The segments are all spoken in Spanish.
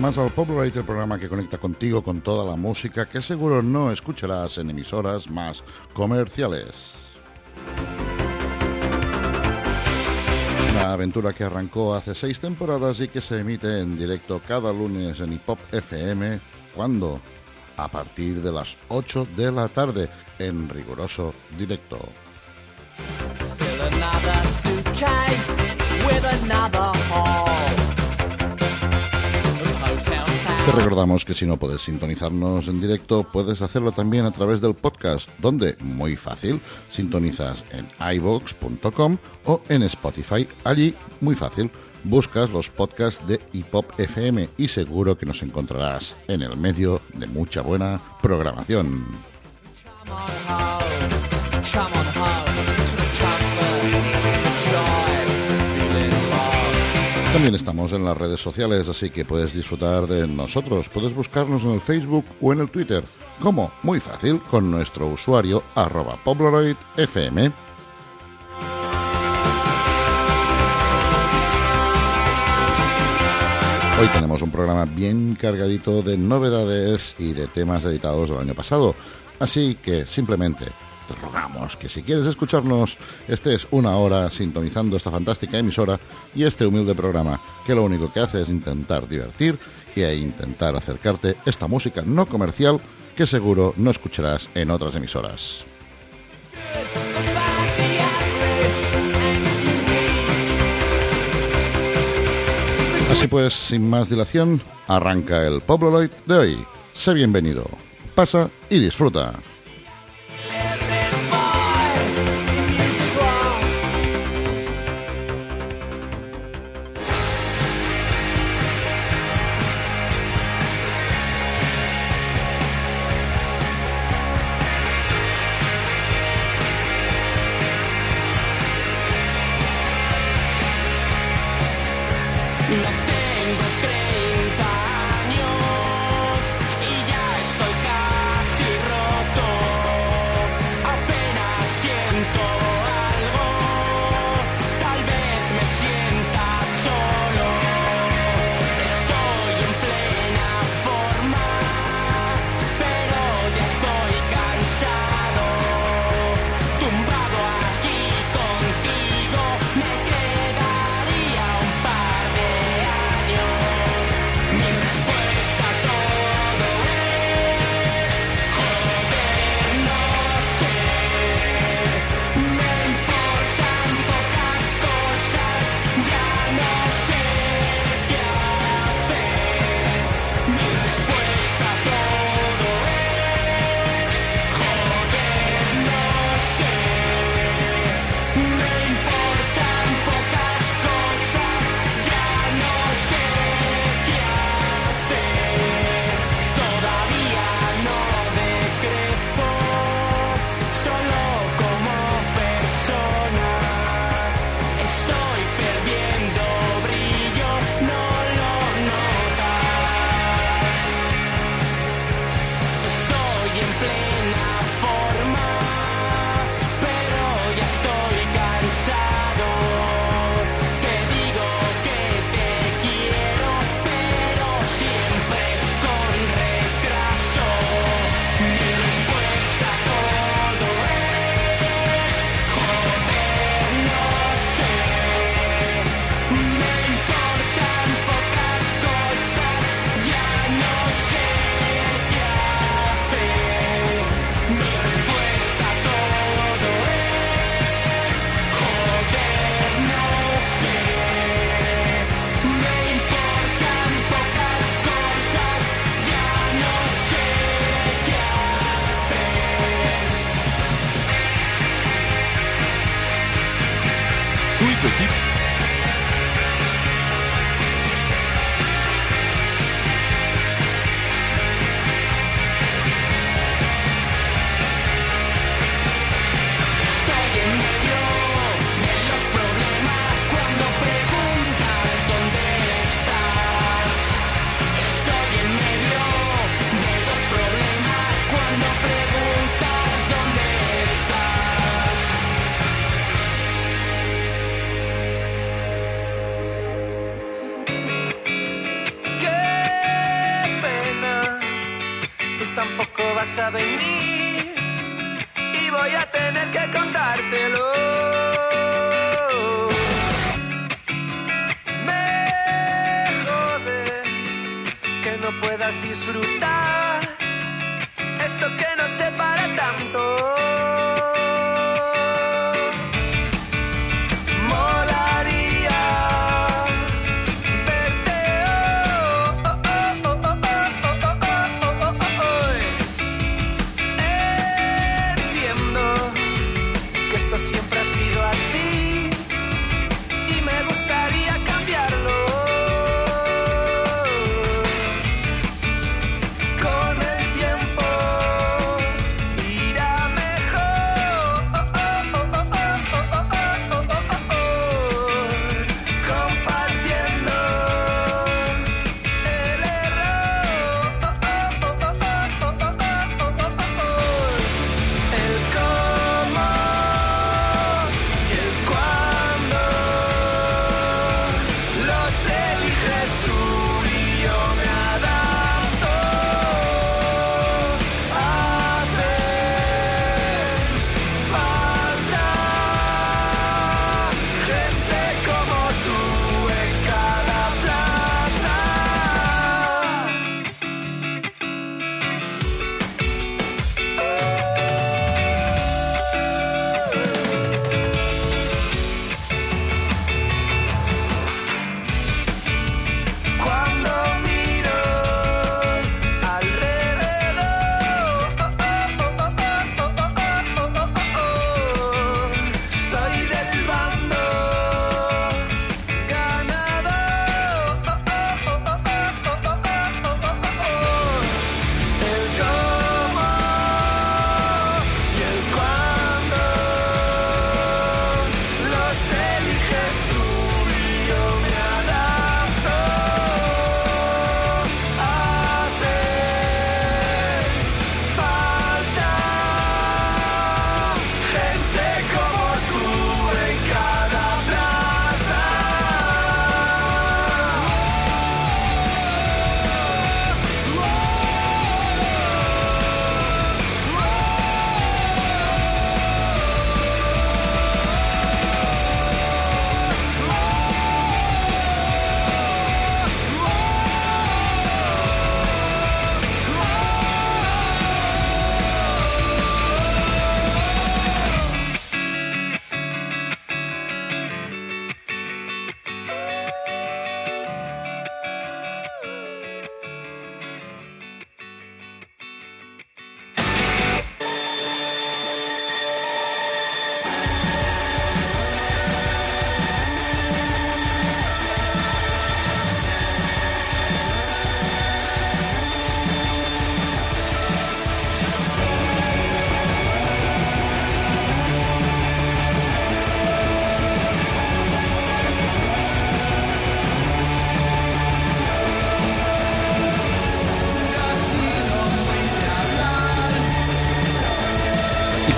más al Popularite, el programa que conecta contigo con toda la música que seguro no escucharás en emisoras más comerciales. Una aventura que arrancó hace seis temporadas y que se emite en directo cada lunes en Hip Hop FM. ¿Cuándo? A partir de las 8 de la tarde, en riguroso directo. Te recordamos que si no puedes sintonizarnos en directo, puedes hacerlo también a través del podcast, donde, muy fácil, sintonizas en iVox.com o en Spotify. Allí, muy fácil, buscas los podcasts de Hip Hop FM y seguro que nos encontrarás en el medio de mucha buena programación. También estamos en las redes sociales, así que puedes disfrutar de nosotros. Puedes buscarnos en el Facebook o en el Twitter. como Muy fácil, con nuestro usuario arroba FM. Hoy tenemos un programa bien cargadito de novedades y de temas editados del año pasado. Así que simplemente rogamos que si quieres escucharnos estés una hora sintonizando esta fantástica emisora y este humilde programa que lo único que hace es intentar divertir y e intentar acercarte esta música no comercial que seguro no escucharás en otras emisoras. Así pues, sin más dilación, arranca el Pobloloid de hoy. Sé bienvenido, pasa y disfruta.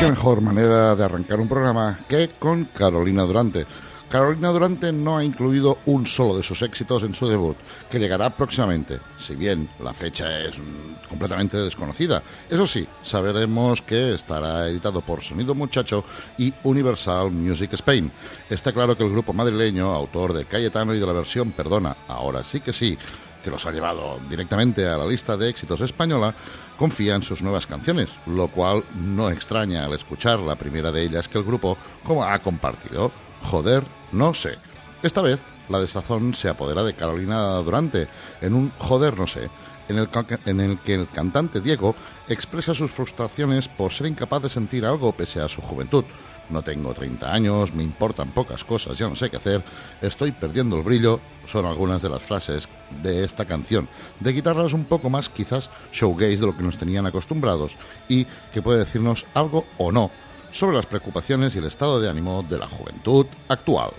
Qué mejor manera de arrancar un programa que con Carolina Durante. Carolina Durante no ha incluido un solo de sus éxitos en su debut, que llegará próximamente, si bien la fecha es completamente desconocida. Eso sí, saberemos que estará editado por Sonido Muchacho y Universal Music Spain. Está claro que el grupo madrileño, autor de Cayetano y de la versión Perdona, ahora sí que sí, que los ha llevado directamente a la lista de éxitos española, confía en sus nuevas canciones, lo cual no extraña al escuchar la primera de ellas que el grupo como ha compartido. Joder, no sé. Esta vez la desazón se apodera de Carolina Durante en un Joder, no sé, en el, en el que el cantante Diego expresa sus frustraciones por ser incapaz de sentir algo pese a su juventud. No tengo 30 años, me importan pocas cosas, ya no sé qué hacer, estoy perdiendo el brillo, son algunas de las frases de esta canción. De guitarras un poco más quizás showgaze de lo que nos tenían acostumbrados y que puede decirnos algo o no sobre las preocupaciones y el estado de ánimo de la juventud actual.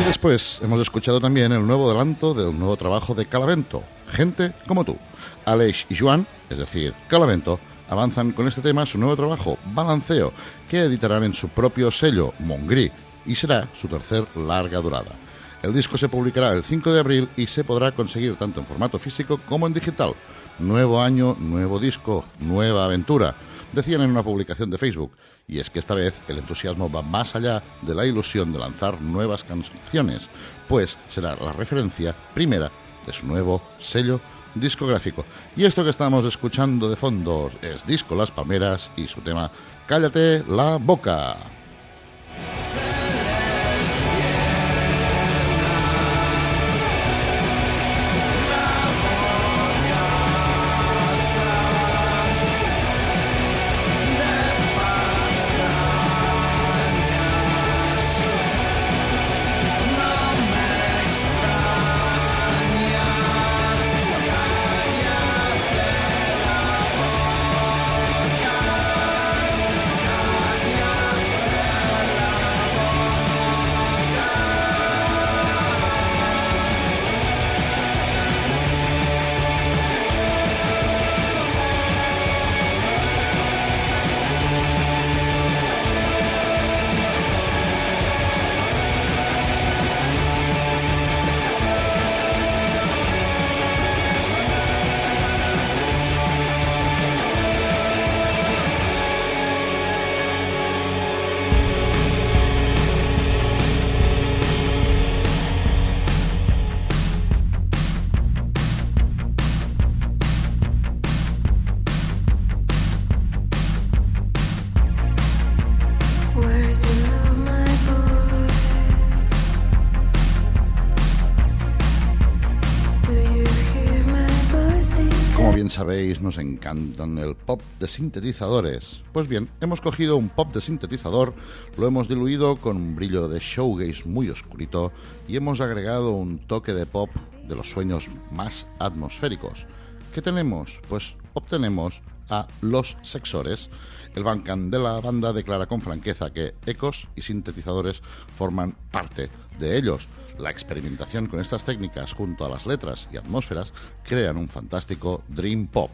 Y después hemos escuchado también el nuevo adelanto del nuevo trabajo de Calavento, Gente como tú. Aleix y Joan, es decir, Calavento, avanzan con este tema su nuevo trabajo, Balanceo, que editarán en su propio sello, Mongri, y será su tercer larga durada. El disco se publicará el 5 de abril y se podrá conseguir tanto en formato físico como en digital. Nuevo año, nuevo disco, nueva aventura, decían en una publicación de Facebook. Y es que esta vez el entusiasmo va más allá de la ilusión de lanzar nuevas canciones, pues será la referencia primera de su nuevo sello discográfico. Y esto que estamos escuchando de fondo es Disco Las Palmeras y su tema Cállate la boca. Nos encantan el pop de sintetizadores. Pues bien, hemos cogido un pop de sintetizador, lo hemos diluido con un brillo de showgaze muy oscurito y hemos agregado un toque de pop de los sueños más atmosféricos. ¿Qué tenemos? Pues obtenemos a Los Sexores. El Bandcamp de la banda declara con franqueza que ecos y sintetizadores forman parte de ellos. La experimentación con estas técnicas junto a las letras y atmósferas crean un fantástico dream pop.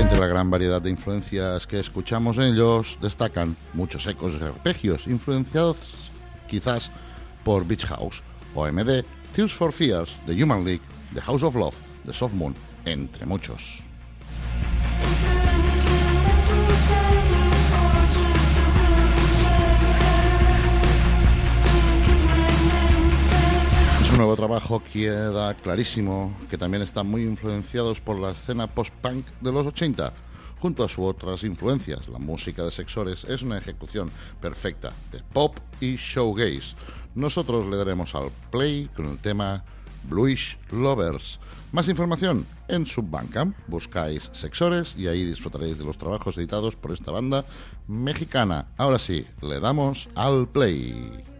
Entre la gran variedad de influencias que escuchamos en ellos destacan muchos ecos de arpegios influenciados quizás por Beach House, OMD, Tears for Fears, The Human League, The House of Love, The Soft Moon, entre muchos. Nuevo trabajo queda clarísimo que también están muy influenciados por la escena post-punk de los 80. Junto a sus otras influencias, la música de Sexores es una ejecución perfecta de pop y showgaze. Nosotros le daremos al play con el tema Bluish Lovers. Más información en su Bandcamp, buscáis Sexores y ahí disfrutaréis de los trabajos editados por esta banda mexicana. Ahora sí, le damos al play.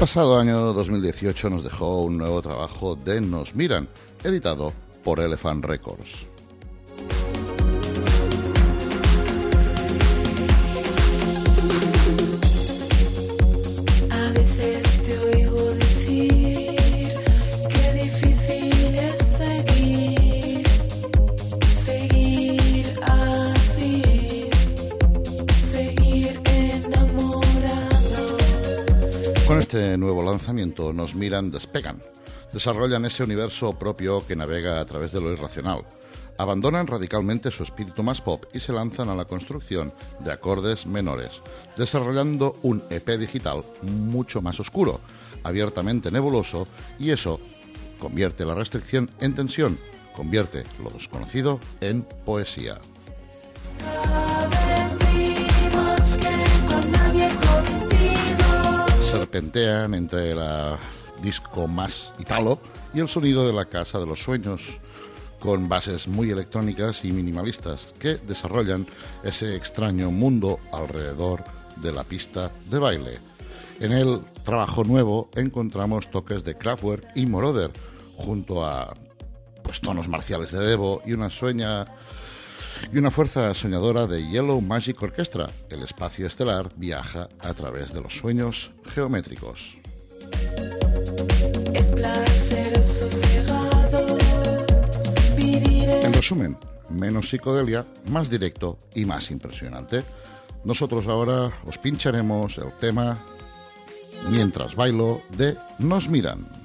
Pasado año 2018 nos dejó un nuevo trabajo de Nos Miran, editado por Elephant Records. Lanzamiento nos miran, despegan, desarrollan ese universo propio que navega a través de lo irracional, abandonan radicalmente su espíritu más pop y se lanzan a la construcción de acordes menores, desarrollando un EP digital mucho más oscuro, abiertamente nebuloso y eso convierte la restricción en tensión, convierte lo desconocido en poesía. Serpentean entre la disco más italo y el sonido de la Casa de los Sueños, con bases muy electrónicas y minimalistas que desarrollan ese extraño mundo alrededor de la pista de baile. En el trabajo nuevo encontramos toques de Kraftwerk y Moroder, junto a pues, tonos marciales de Devo y una sueña y una fuerza soñadora de Yellow Magic Orchestra. El espacio estelar viaja a través de los sueños geométricos. Es placer sosegado vivir en En resumen, menos psicodelia, más directo y más impresionante. Nosotros ahora os pincharemos el tema Mientras bailo de Nos miran.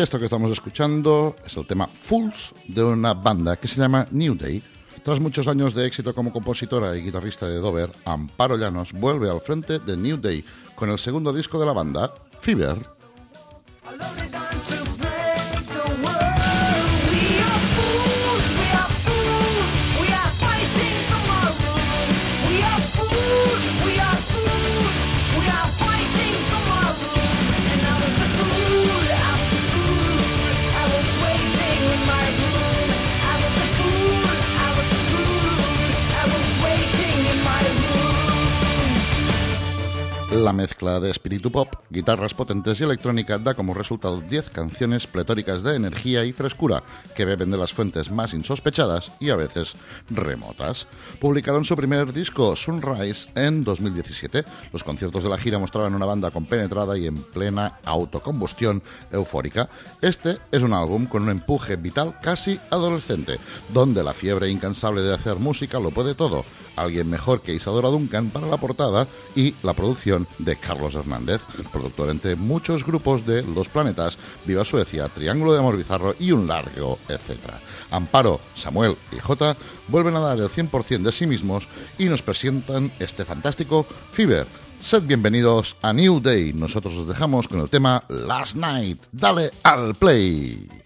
Esto que estamos escuchando es el tema Fools de una banda que se llama New Day. Tras muchos años de éxito como compositora y guitarrista de Dover, Amparo Llanos vuelve al frente de New Day con el segundo disco de la banda, Fever. La mezcla de espíritu pop, guitarras potentes y electrónica da como resultado 10 canciones pletóricas de energía y frescura que beben de las fuentes más insospechadas y a veces remotas. Publicaron su primer disco, Sunrise, en 2017. Los conciertos de la gira mostraban una banda compenetrada y en plena autocombustión eufórica. Este es un álbum con un empuje vital casi adolescente, donde la fiebre incansable de hacer música lo puede todo. Alguien mejor que Isadora Duncan para la portada y la producción de Carlos Hernández, productor entre muchos grupos de Los Planetas, Viva Suecia, Triángulo de Amor Bizarro y un largo etcétera. Amparo, Samuel y Jota vuelven a dar el 100% de sí mismos y nos presentan este fantástico Fever. Sed bienvenidos a New Day. Nosotros os dejamos con el tema Last Night. Dale al play.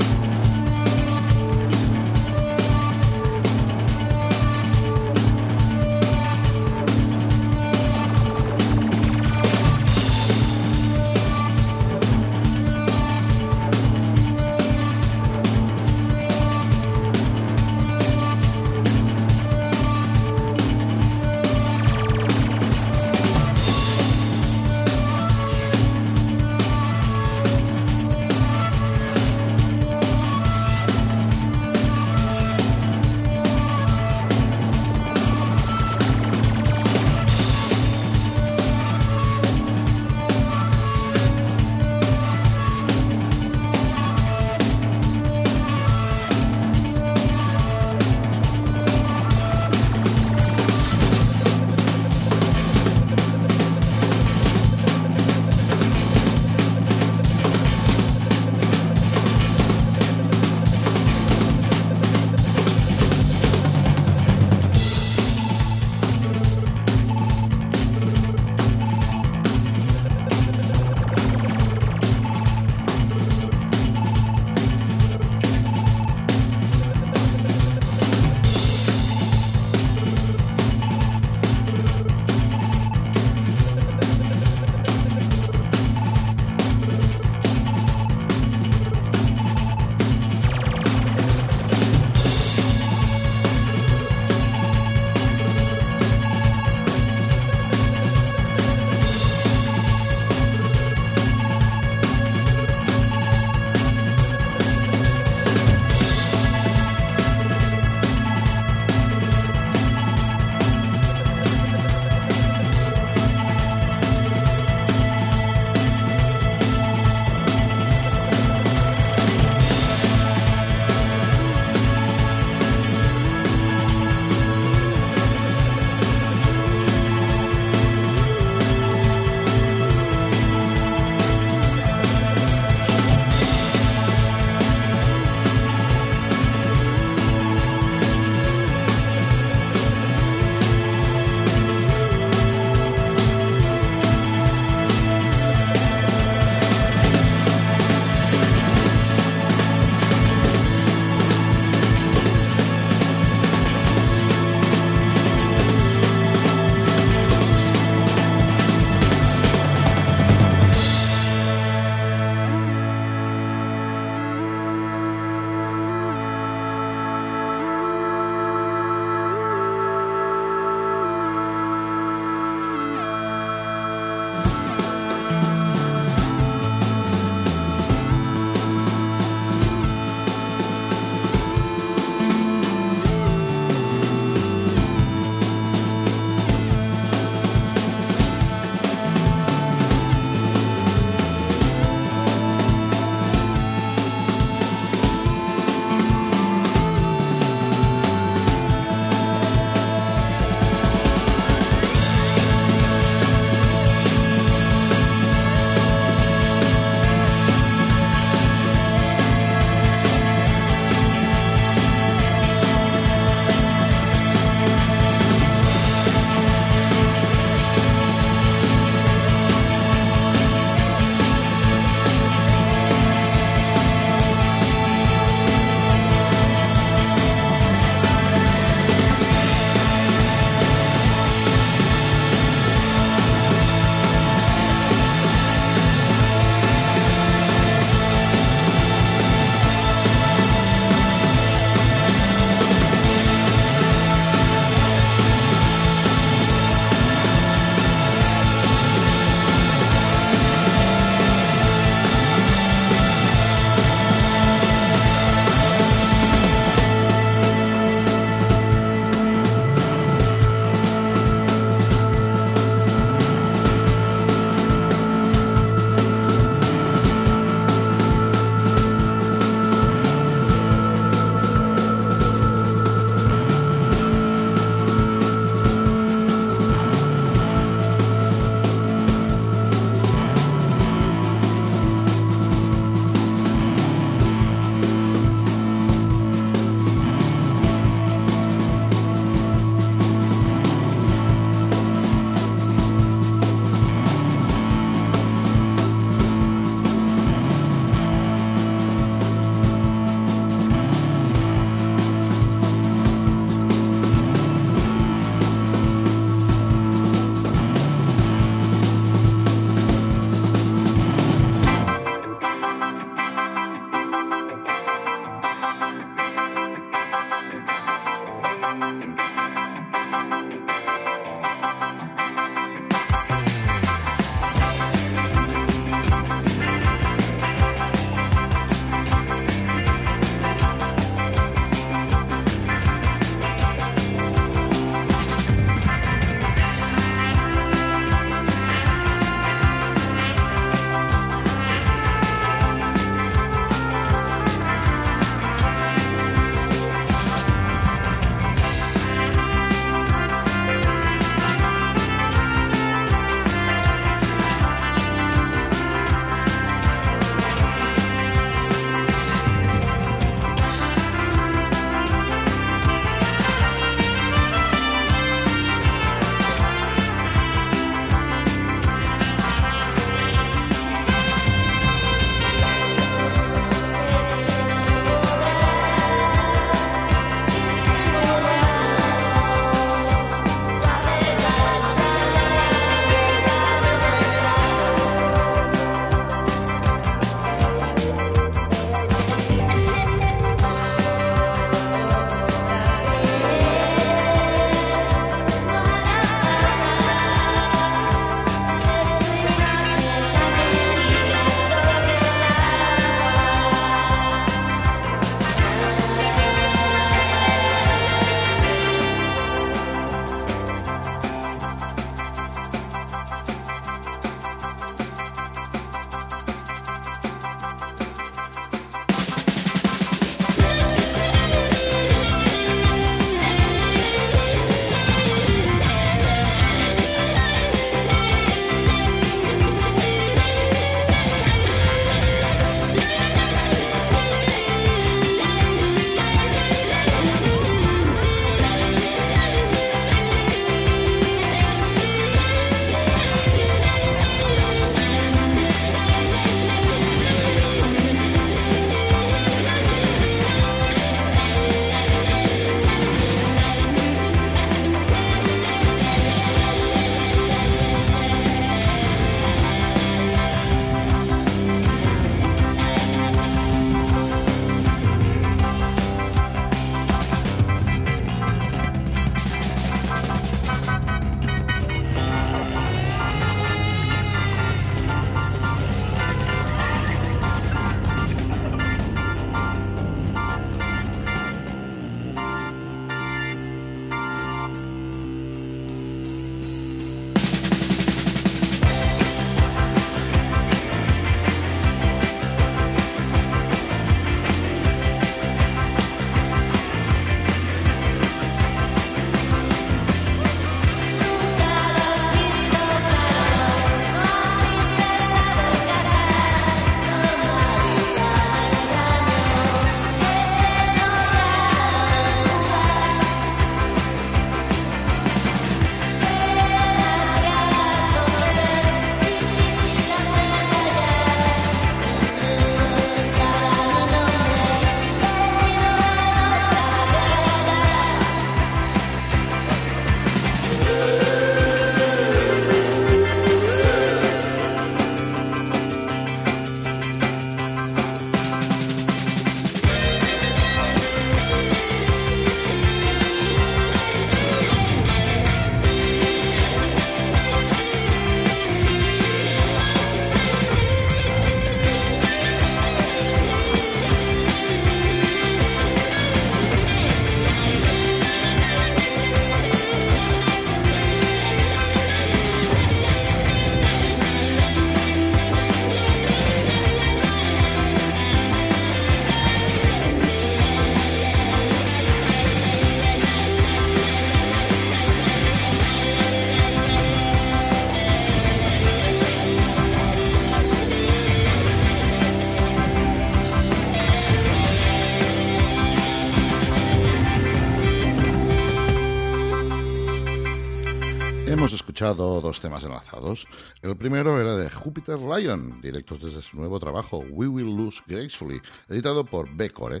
El primero era de Jupiter Lion, directos desde su nuevo trabajo We Will Lose Gracefully, editado por B-Core,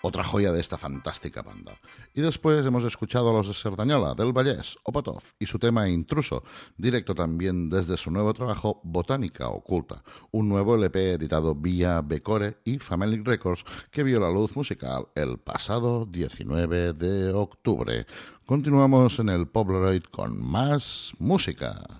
otra joya de esta fantástica banda. Y después hemos escuchado a los de Serdañola, del Vallés, Opatov y su tema Intruso, directo también desde su nuevo trabajo Botánica Oculta, un nuevo LP editado vía B-Core y Family Records que vio la luz musical el pasado 19 de octubre. Continuamos en el Pobleroid con más música.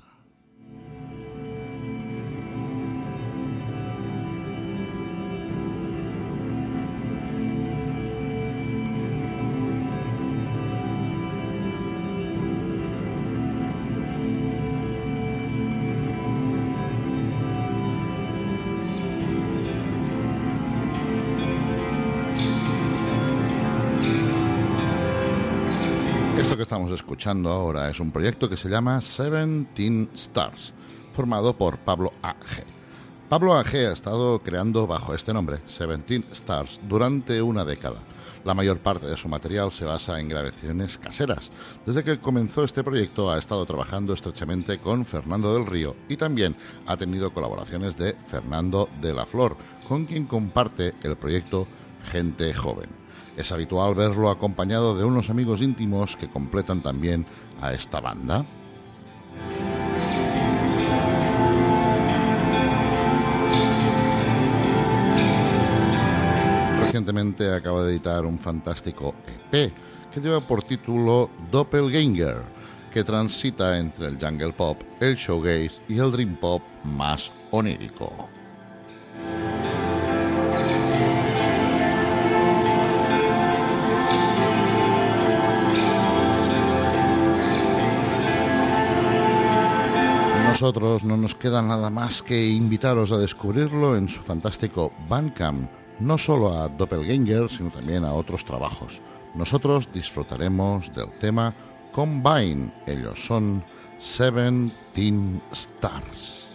Ahora es un proyecto que se llama Seventeen Stars, formado por Pablo A.G. Pablo A.G. ha estado creando bajo este nombre, Seventeen Stars, durante una década. La mayor parte de su material se basa en grabaciones caseras. Desde que comenzó este proyecto ha estado trabajando estrechamente con Fernando del Río y también ha tenido colaboraciones de Fernando de la Flor, con quien comparte el proyecto Gente Joven. Es habitual verlo acompañado de unos amigos íntimos que completan también a esta banda. Recientemente acaba de editar un fantástico EP que lleva por título Doppelganger, que transita entre el jungle pop, el showgaze y el dream pop más onírico. Nosotros no nos queda nada más que invitaros a descubrirlo en su fantástico Bandcamp, no solo a Doppelganger, sino también a otros trabajos. Nosotros disfrutaremos del tema Combine, ellos son Seventeen Stars.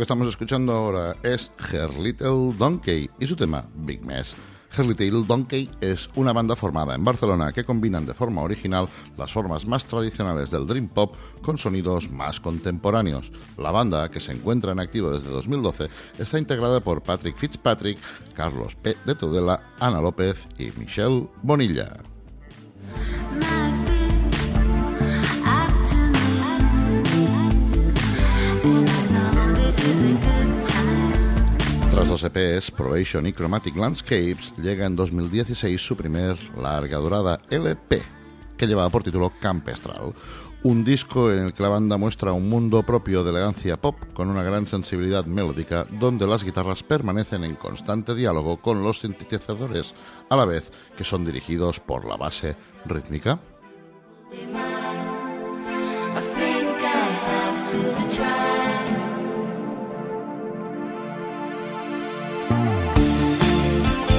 Que estamos escuchando ahora es Her Little Donkey y su tema Big Mess. Her Little Donkey es una banda formada en Barcelona que combinan de forma original las formas más tradicionales del Dream Pop con sonidos más contemporáneos. La banda, que se encuentra en activo desde 2012, está integrada por Patrick Fitzpatrick, Carlos P. de Tudela, Ana López y Michelle Bonilla. Dos EPs, Probation y Chromatic Landscapes, llega en 2016 su primer larga durada LP, que llevaba por título Campestral. Un disco en el que la banda muestra un mundo propio de elegancia pop con una gran sensibilidad melódica, donde las guitarras permanecen en constante diálogo con los sintetizadores, a la vez que son dirigidos por la base rítmica.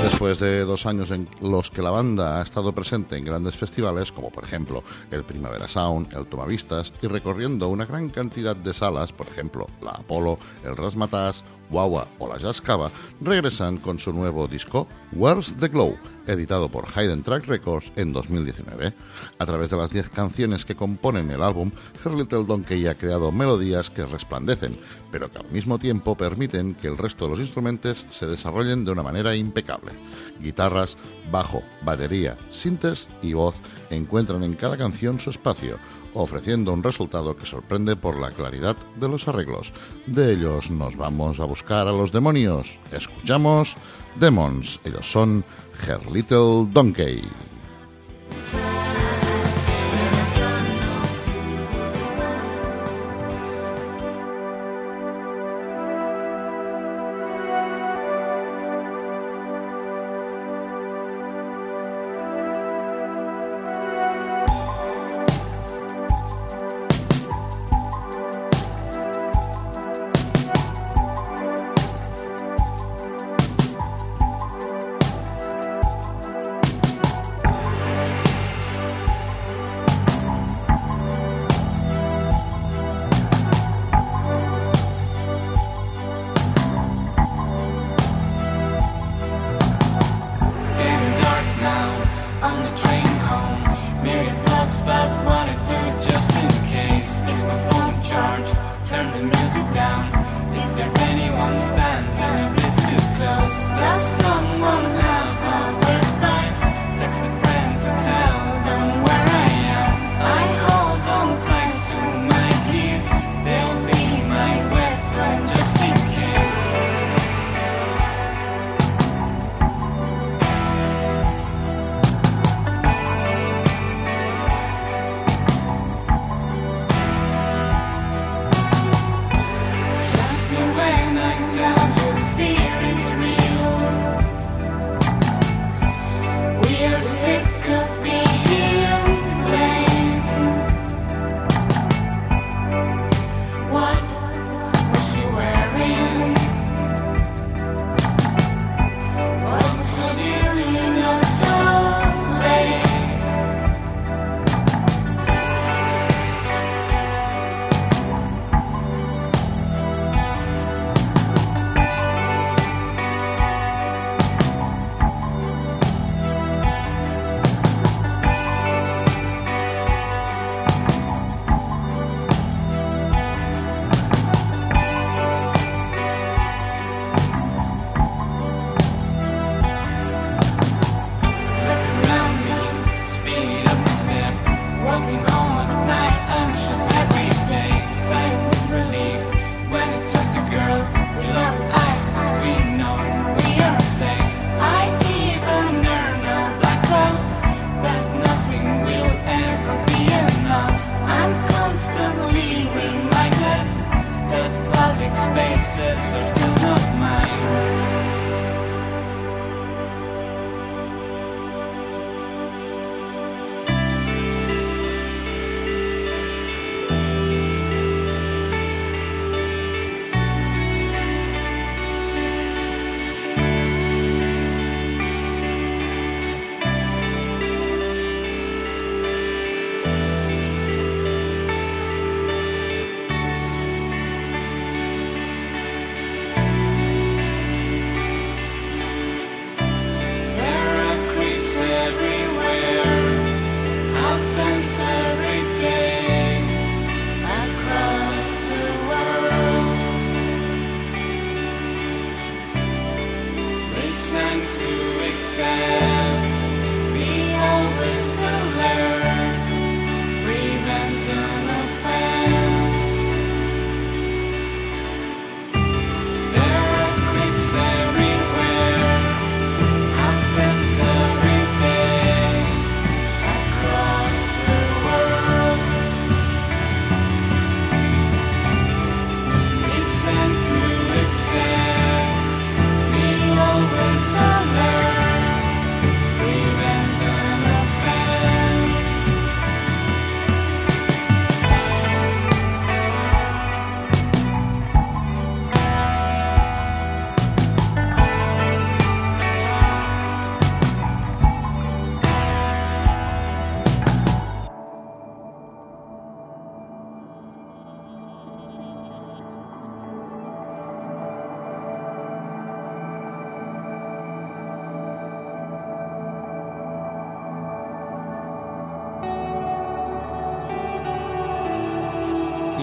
Después de dos años en los que la banda ha estado presente en grandes festivales, como por ejemplo el Primavera Sound, el Tomavistas, y recorriendo una gran cantidad de salas, por ejemplo la Apollo, el Rasmatas, Wawa o la Jazz Cava, regresan con su nuevo disco Where's the Glow, editado por Hayden Track Records en 2019. A través de las 10 canciones que componen el álbum, Her Little Donkey ha creado melodías que resplandecen, pero que al mismo tiempo permiten que el resto de los instrumentos se desarrollen de una manera impecable. Guitarras, bajo, batería, sintes y voz encuentran en cada canción su espacio, ofreciendo un resultado que sorprende por la claridad de los arreglos. De ellos nos vamos a buscar a los demonios. Escuchamos Demons. Ellos son Her Little Donkey.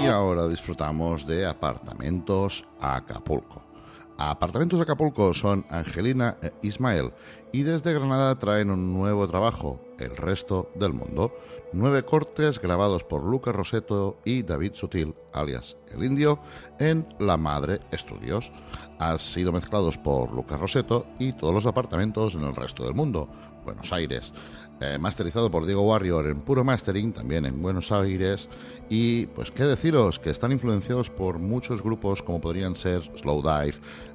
Y ahora disfrutamos de Apartamentos Acapulco. Apartamentos Acapulco son Angelina e Ismael y desde Granada traen un nuevo trabajo, El resto del mundo. Nueve cortes grabados por Lucas Roseto y David Sutil, alias El Indio, en La Madre Estudios. Han sido mezclados por Lucas Roseto y todos los apartamentos en el resto del mundo. Buenos Aires. Eh, masterizado por Diego Warrior en puro mastering, también en Buenos Aires. Y pues qué deciros, que están influenciados por muchos grupos como podrían ser Slowdive,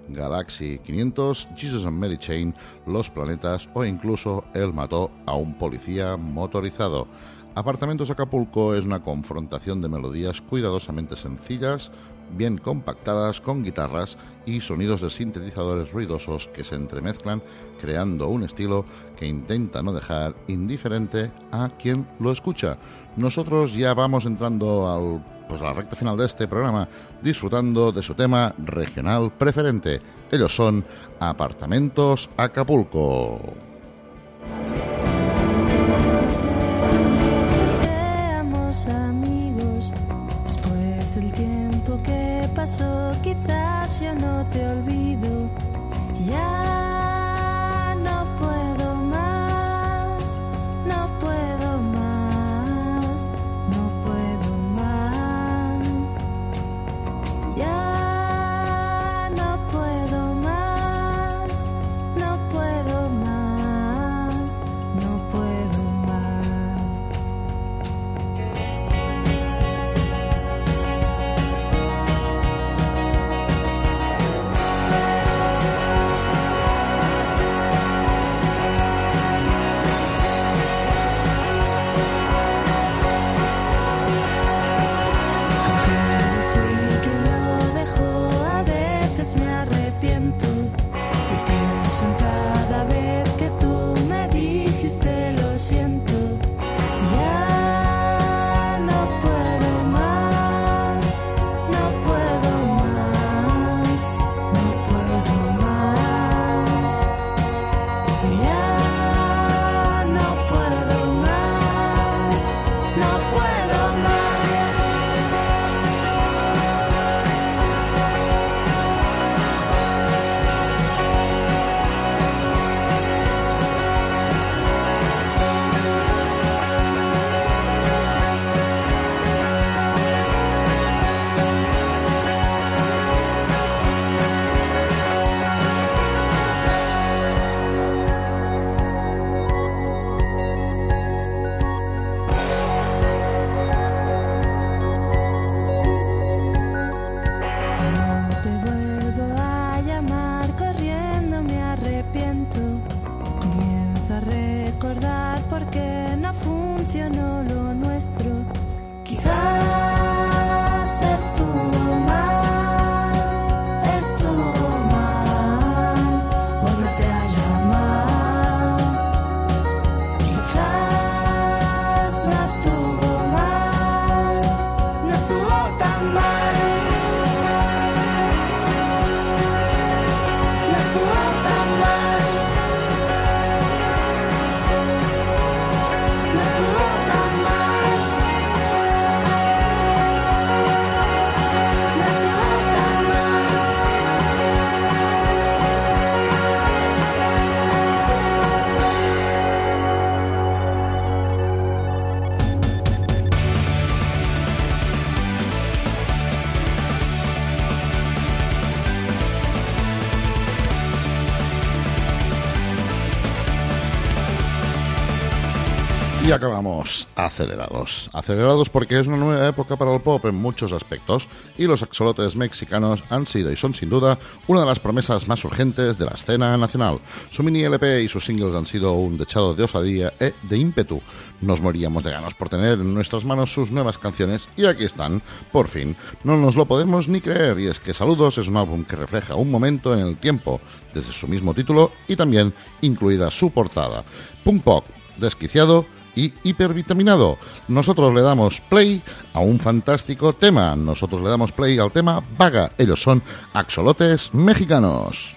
Galaxy 500, Jesus and Mary Chain, Los Planetas o incluso Él mató a un policía motorizado. Apartamentos Acapulco es una confrontación de melodías cuidadosamente sencillas, bien compactadas con guitarras y sonidos de sintetizadores ruidosos que se entremezclan creando un estilo que intenta no dejar indiferente a quien lo escucha. Nosotros ya vamos entrando al pues a la recta final de este programa disfrutando de su tema regional preferente. Ellos son Apartamentos Acapulco. Acabamos acelerados. Acelerados porque es una nueva época para el pop en muchos aspectos y los axolotes mexicanos han sido y son sin duda una de las promesas más urgentes de la escena nacional. Su mini LP y sus singles han sido un dechado de osadía e de ímpetu. Nos moríamos de ganas por tener en nuestras manos sus nuevas canciones y aquí están, por fin. No nos lo podemos ni creer y es que Saludos es un álbum que refleja un momento en el tiempo, desde su mismo título y también incluida su portada. Punk pop, desquiciado y hipervitaminado. Nosotros le damos play a un fantástico tema. Nosotros le damos play al tema Vaga. Ellos son axolotes mexicanos.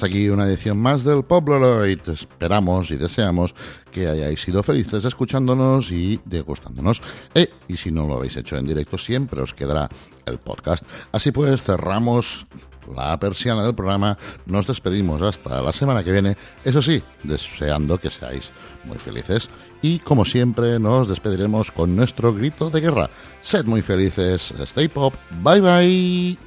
Hasta aquí una edición más del Pobloloid. Esperamos y deseamos que hayáis sido felices escuchándonos y degustándonos. Eh, y si no lo habéis hecho en directo, siempre os quedará el podcast. Así pues, cerramos la persiana del programa. Nos despedimos hasta la semana que viene. Eso sí, deseando que seáis muy felices. Y como siempre, nos despediremos con nuestro grito de guerra. Sed muy felices. Stay pop. Bye bye.